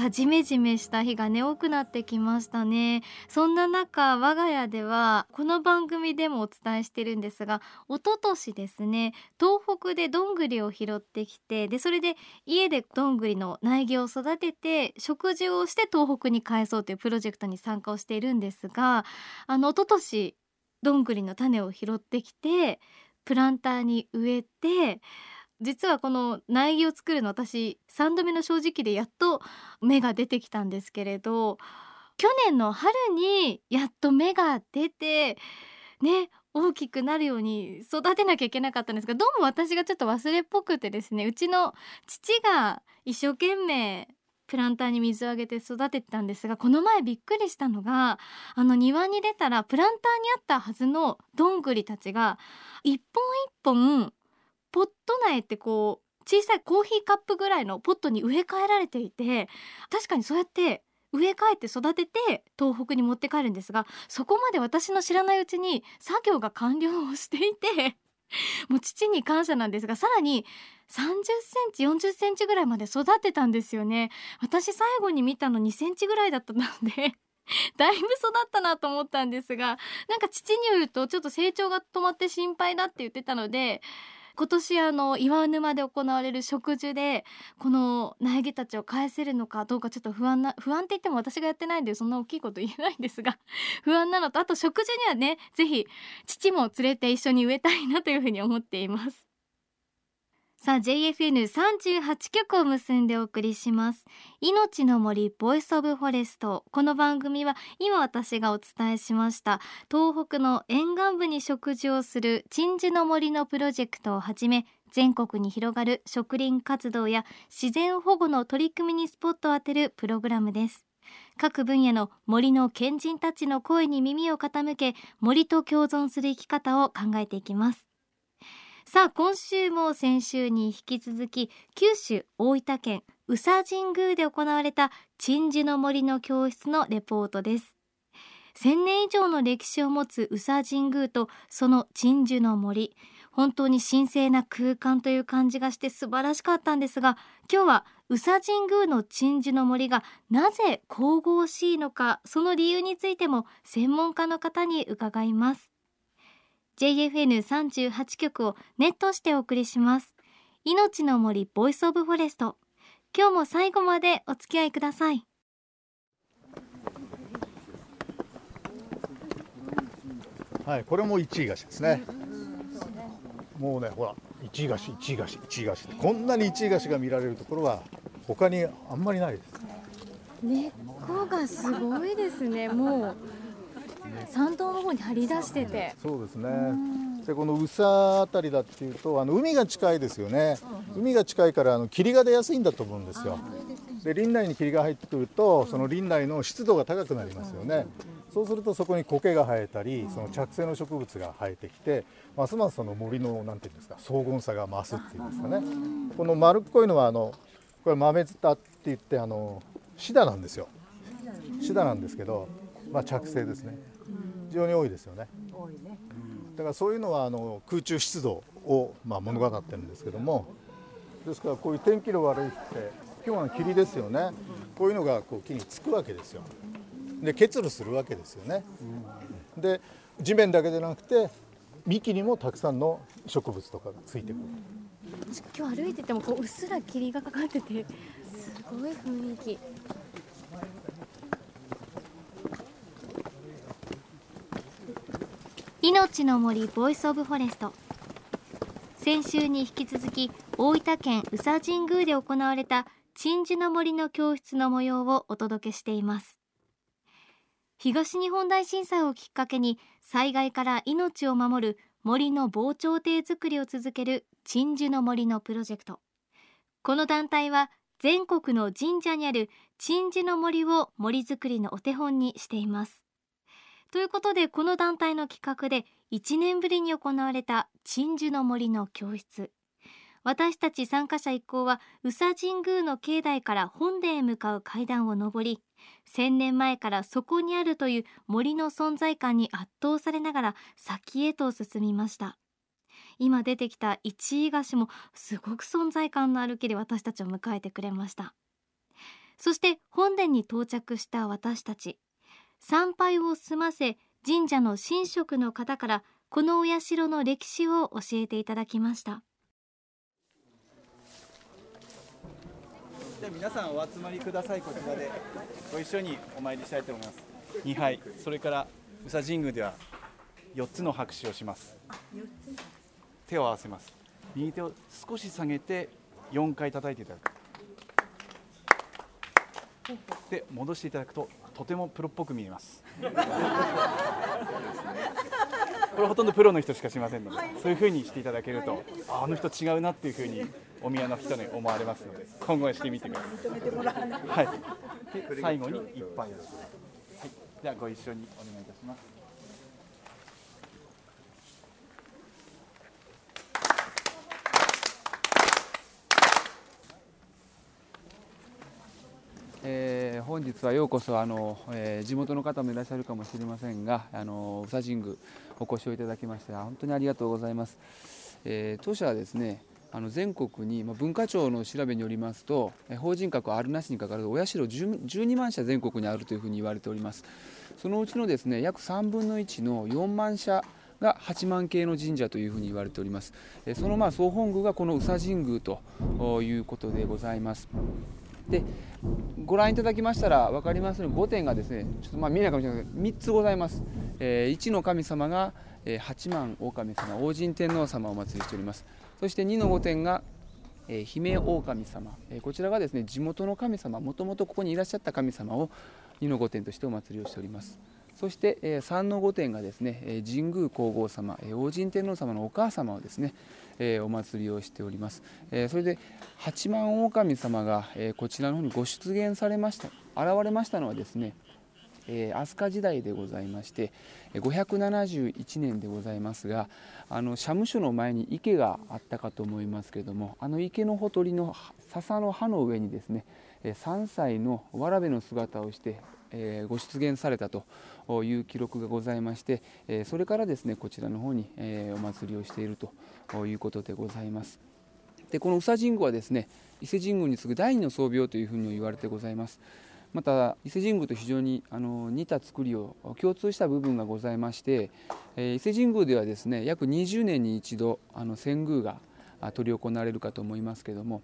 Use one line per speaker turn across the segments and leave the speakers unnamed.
さあジメジメした日がね多くなってきましたね。そんな中我が家ではこの番組でもお伝えしてるんですが一昨年ですね東北でどんぐりを拾ってきてでそれで家でどんぐりの苗木を育てて食事をして東北に返そうというプロジェクトに参加をしているんですがあの一昨年どんぐりの種を拾ってきてプランターに植えて実はこの苗木を作るの私3度目の正直でやっと芽が出てきたんですけれど去年の春にやっと芽が出てね大きくなるように育てなきゃいけなかったんですがどうも私がちょっと忘れっぽくてですねうちの父が一生懸命プランターに水をあげて育ててたんですがこの前びっくりしたのがあの庭に出たらプランターにあったはずのどんぐりたちが一本一本ポット苗ってこう小さいコーヒーカップぐらいのポットに植え替えられていて確かにそうやって植え替えて育てて東北に持って帰るんですがそこまで私の知らないうちに作業が完了をしていてもう父に感謝なんですがさらに30センチ40センチぐらいまで育てたんですよね。私最後に見たの2センチぐらいだったのでだいぶ育ったなと思ったんですがなんか父によるとちょっと成長が止まって心配だって言ってたので今年あの岩沼で行われる植樹でこの苗木たちを返せるのかどうかちょっと不安な不安って言っても私がやってないんでそんな大きいこと言えないんですが 不安なのとあと植樹にはね是非父も連れて一緒に植えたいなというふうに思っています。さあ JFN38 曲を結んでお送りします。命の森 Voice of Forest。この番組は今私がお伝えしました東北の沿岸部に植樹をする鎮守の森のプロジェクトをはじめ全国に広がる植林活動や自然保護の取り組みにスポットを当てるプログラムです。各分野の森の賢人たちの声に耳を傾け森と共存する生き方を考えていきます。さあ今週も先週に引き続き九州大分県宇佐神宮で行われた鎮守の森の教室のレポートです。1000年以上の歴史を持つ宇佐神宮とその鎮守の森。本当に神聖な空間という感じがして素晴らしかったんですが今日は宇佐神宮の鎮守の森がなぜ神々しいのかその理由についても専門家の方に伺います。JFN38 局をネットしてお送りします。命の森 Voice of Forest。今日も最後までお付き合いください。
はいこれもイチイガシですね。もうねほら一位菓子一位菓子一位菓子こんなに一位菓子が見られるところは他にあんまりないです。
根っこがすごいですね。もう山道の方に張り出してて。
そうですね。でこの宇佐あたりだっていうとあの海が近いですよね。海が近いからあの霧が出やすいんだと思うんですよ。で林内に霧が入ってくるとその林内の湿度が高くなりますよね。そうするとそこに苔が生えたりその着生の植物が生えてきてますますその森のなんていうんですか荘厳さが増すっていうんですかね。この丸っこいのはあのこれ豆塚って言ってあのシダなんですよ。シダなんですけどまあ着生ですね非常に多いですよね。多いね。だからそういうのはあの空中湿度をまあ物語ってるんですけどもですからこういう天気の悪い日って今日は霧ですよね、こういうのがこう木につくわけですよ。で結露するわけですよね、で地面だけでなくて幹にもたくさんの植物とかがついてくる。
今日歩いててもこううっすら霧がかかっててすごい雰囲気命の森 Voice of Forest。先週に引き続き大分県宇佐神宮で行われた鎮守の森の教室の模様をお届けしています。東日本大震災をきっかけに災害から命を守る森の防潮堤づくりを続ける鎮守の森のプロジェクト。この団体は全国の神社にある鎮守の森を森づくりのお手本にしています。ということでこの団体の企画で1年ぶりに行われた鎮守の森の教室。私たち参加者一行は宇佐神宮の境内から本殿へ向かう階段を上り1000年前からそこにあるという森の存在感に圧倒されながら先へと進みました。今出てきた一位菓子もすごく存在感のある木で私たちを迎えてくれました。そして本殿に到着した私たち。参拝を済ませ神社の神職の方からこのお社の歴史を教えていただきました。
じゃあ皆さんお集まりください。こちらでご一緒にお参りしたいと思います。2杯。それから宇佐神宮では4つの拍手をします。手を合わせます。右手を少し下げて4回叩いていただく。で戻していただくととてもプロっぽく見えます。これほとんどプロの人しかしませんのでそういうふうにしていただけるとああの人違うなっていうふうにお宮の人に思われますので今後はしてみてください。はい。で最後に一杯。をはい。ではご一緒にお願いいたします
えー、本日はようこそあの、えー、地元の方もいらっしゃるかもしれませんがあの宇佐神宮お越しをいただきまして本当にありがとうございます、えー、当社はですねあの全国に、まあ、文化庁の調べによりますと法人格あるなしにかかるお社12万社全国にあるというふうに言われております。そのうちのですね約3分の1の4万社が8万系の神社というふうに言われております。そのまあ総本宮がこの宇佐神宮ということでございます。でご覧いただきましたら分かりますように5点がですねちょっとまあ見えないかもしれないけど3つございます、えー、1の神様が、えー、八幡大神様王神天皇様をお祭りしております。そして2の御殿が、えー、姫狼様、えー、こちらがですね地元の神様もともとここにいらっしゃった神様を2の御殿としてお祭りをしております。そして、え、3の御殿がですね、神宮皇后様、え、王神天皇様のお母様をですね、お祭りをしております、それで八幡狼様が、こちらの方にご出現されました現れましたのはですね飛鳥時代でございまして571年でございますがあの社務所の前に池があったかと思いますけれどもあの池のほとりの笹の葉の上にですね3歳のわらべの姿をして、ご出現されたという記録がございまして、それからですねこちらの方に、お祭りをしているということでございます。でこの宇佐神宮はですね伊勢神宮に次ぐ第二の宗廟というふうに言われてございます。また伊勢神宮と非常にあの似た作りを共通した部分がございまして、え伊勢神宮ではですね約20年に一度あの遷宮が執り行われるかと思いますけども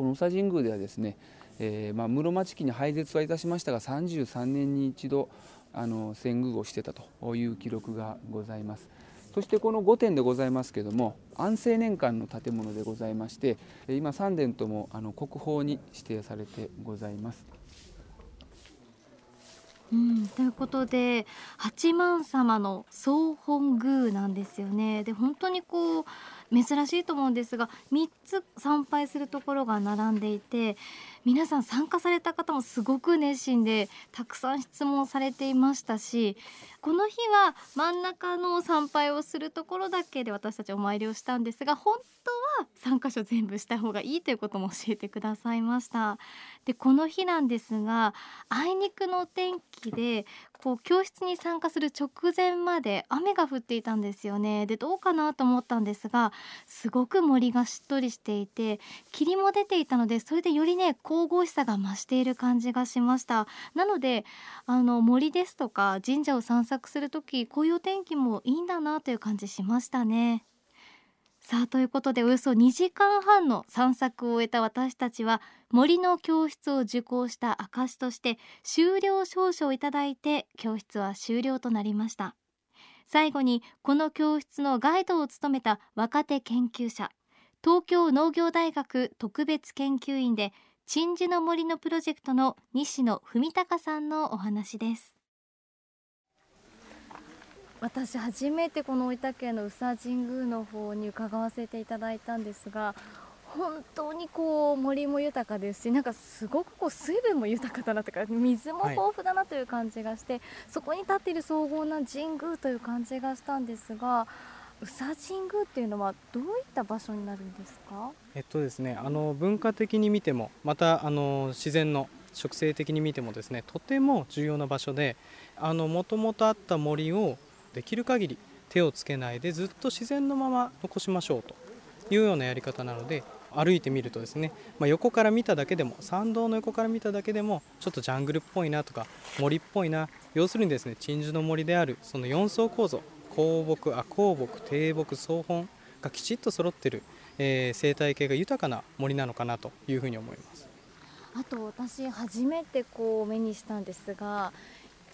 この宇佐神宮ではですね、えー、まあ、室町期に廃絶はいたしましたが33年に一度あの遷宮をしてたという記録がございます。そしてこの5点でございますけれども安政年間の建物でございまして今3殿ともあの国宝に指定されてございます。
うん、ということで八幡様の総本宮なんですよね。で本当にこう珍しいと思うんですが3つ参拝するところが並んでいて皆さん参加された方もすごく熱心でたくさん質問されていましたしこの日は真ん中の参拝をするところだけで私たちお参りをしたんですが本当は3箇所全部した方がいいということも教えてくださいました。でこの日なんですがあいにくの天気でこう教室に参加する直前まで雨が降っていたんですよね。でどうかなと思ったんですがすごく森がしっとりしていて霧も出ていたのでそれでよりね神々しさが増している感じがしました。なのであの森ですとか神社を散策する時こういう天気もいいんだなという感じしましたね。さあということでおよそ2時間半の散策を終えた私たちは森の教室を受講した証として修了証書をいただいて教室は終了となりました。最後にこの教室のガイドを務めた若手研究者東京農業大学特別研究員で鎮守の森のプロジェクトの西野文隆さんのお話です。私初めてこの大分県の宇佐神宮の方に伺わせていただいたんですが本当にこう森も豊かですしなんかすごくこう水分も豊かだなとか水も豊富だなという感じがして、はい、そこに立っている荘厳な神宮という感じがしたんですが宇佐神宮っていうのはどういった場所になるんですか？
えっとですねあの文化的に見てもまたあの自然の植生的に見てもですねとても重要な場所でもともとあった森をできる限り手をつけないでずっと自然のまま残しましょうというようなやり方なので歩いてみるとですね、まあ、横から見ただけでも参道の横から見ただけでもちょっとジャングルっぽいなとか森っぽいな要するにですね鎮守の森であるその4層構造高木亜高木低木草本がきちっと揃ってる、えー、生態系が豊かな森なのかなというふうに思います。
あと私初めてこう目にしたんですが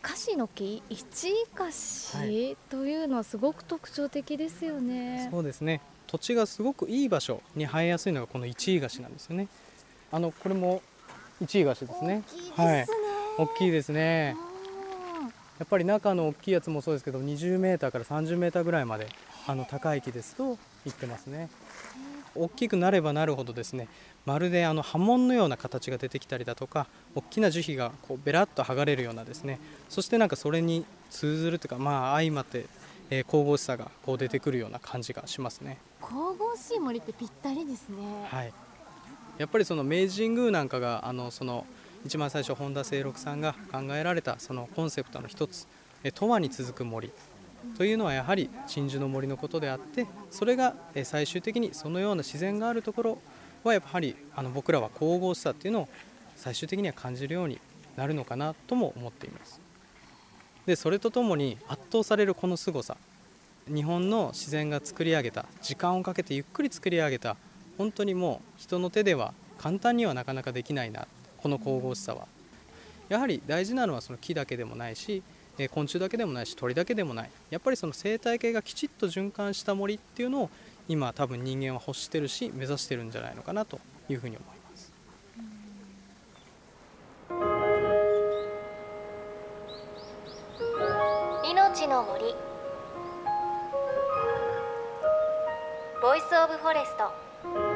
カシの木一位カシというのはすごく特徴的ですよね、
はい、そうですね。土地がすごくいい場所に生えやすいのがこの一位菓子なんですよね。あのこれも一位菓子ですね。
はい。
大きいですねやっぱり中の大きいやつもそうですけど20メーターから30メーターぐらいまであの高い木ですと言ってますね。大きくなればなるほどですねまるであの波紋のような形が出てきたりだとか大きな樹皮がこうベラッと剥がれるようなですねそしてなんかそれに通ずるというかまあ相まってえー、神々しさがこう出てくるような感じがしますね。
神々しい森ってぴったりですね。
はい。やっぱりその明治神宮なんかがあのその一番最初本田清六さんが考えられたそのコンセプトの一つ「永遠に続く森」というのはやはり鎮守の森のことであってそれが最終的にそのような自然があるところはやはりあの僕らは神々しさっていうのを最終的には感じるようになるのかなとも思っています。でそれとともに圧倒されるこの凄さ。日本の自然が作り上げた時間をかけてゆっくり作り上げた本当にもう人の手では簡単にはなかなかできないな。この神々しさは。やはり大事なのはその木だけでもないし昆虫だけでもないし鳥だけでもない。やっぱりその生態系がきちっと循環した森っていうのを今多分人間は欲してるし目指してるんじゃないのかなというふうに思います。
命の森。 Voice of Forest「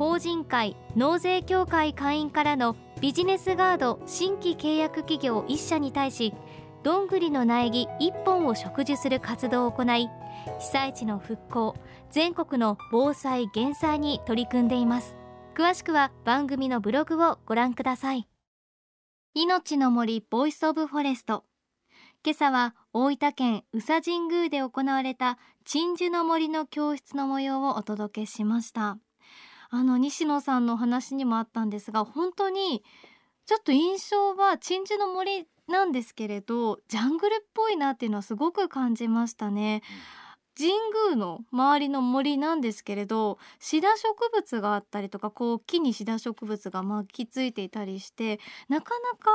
法人会納税協会会員からのビジネスガード新規契約企業1社に対しどんぐりの苗木1本を植樹する活動を行い被災地の復興全国の防災減災に取り組んでいます。詳しくは番組のブログをご覧ください。命の森 Voice of Forest。今朝は大分県宇佐神宮で行われた鎮守の森の教室の模様をお届けしました。あの西野さんのお話にもあったんですが本当にちょっと印象は鎮守の森なんですけれどジャングルっぽいなっていうのはすごく感じましたね、神宮の周りの森なんですけれどシダ植物があったりとかこう木にシダ植物が巻きついていたりしてなかなか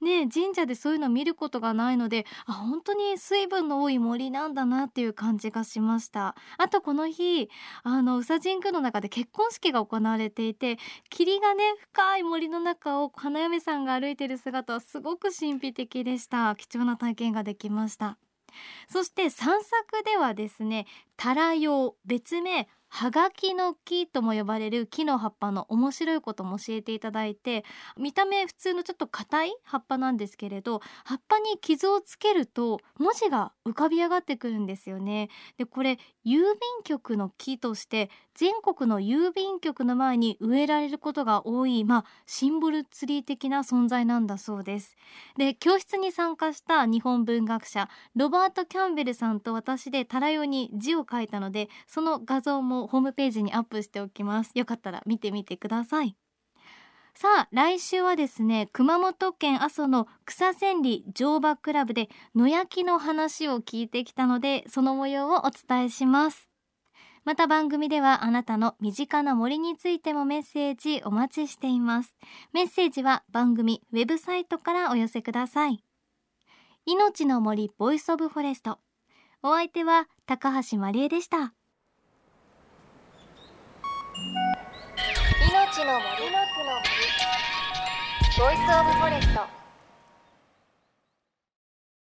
ね神社でそういうの見ることがないのであ本当に水分の多い森なんだなっていう感じがしました。あとこの日あの宇佐神宮の中で結婚式が行われていて霧がね深い森の中を花嫁さんが歩いてる姿はすごく神秘的でした。貴重な体験ができました。そして散策ではですねタラ用別名はがきの木とも呼ばれる木の葉っぱの面白いことも教えていただいて見た目普通のちょっと硬い葉っぱなんですけれど葉っぱに傷をつけると文字が浮かび上がってくるんですよね。でこれ郵便局の木として全国の郵便局の前に植えられることが多いまあシンボルツリー的な存在なんだそうです。で教室に参加した日本文学者ロバート・キャンベルさんと私でタラヨに字を書いたのでその画像もホームページにアップしておきます。よかったら見てみてください。さあ来週はですね熊本県阿蘇の草千里乗馬クラブで野焼きの話を聞いてきたのでその模様をお伝えします。また番組ではあなたの身近な森についてもメッセージお待ちしています。メッセージは番組ウェブサイトからお寄せください。命の森 Voice of Forest。お相手は高橋真理恵でした。の森ボイスオブフォレスト。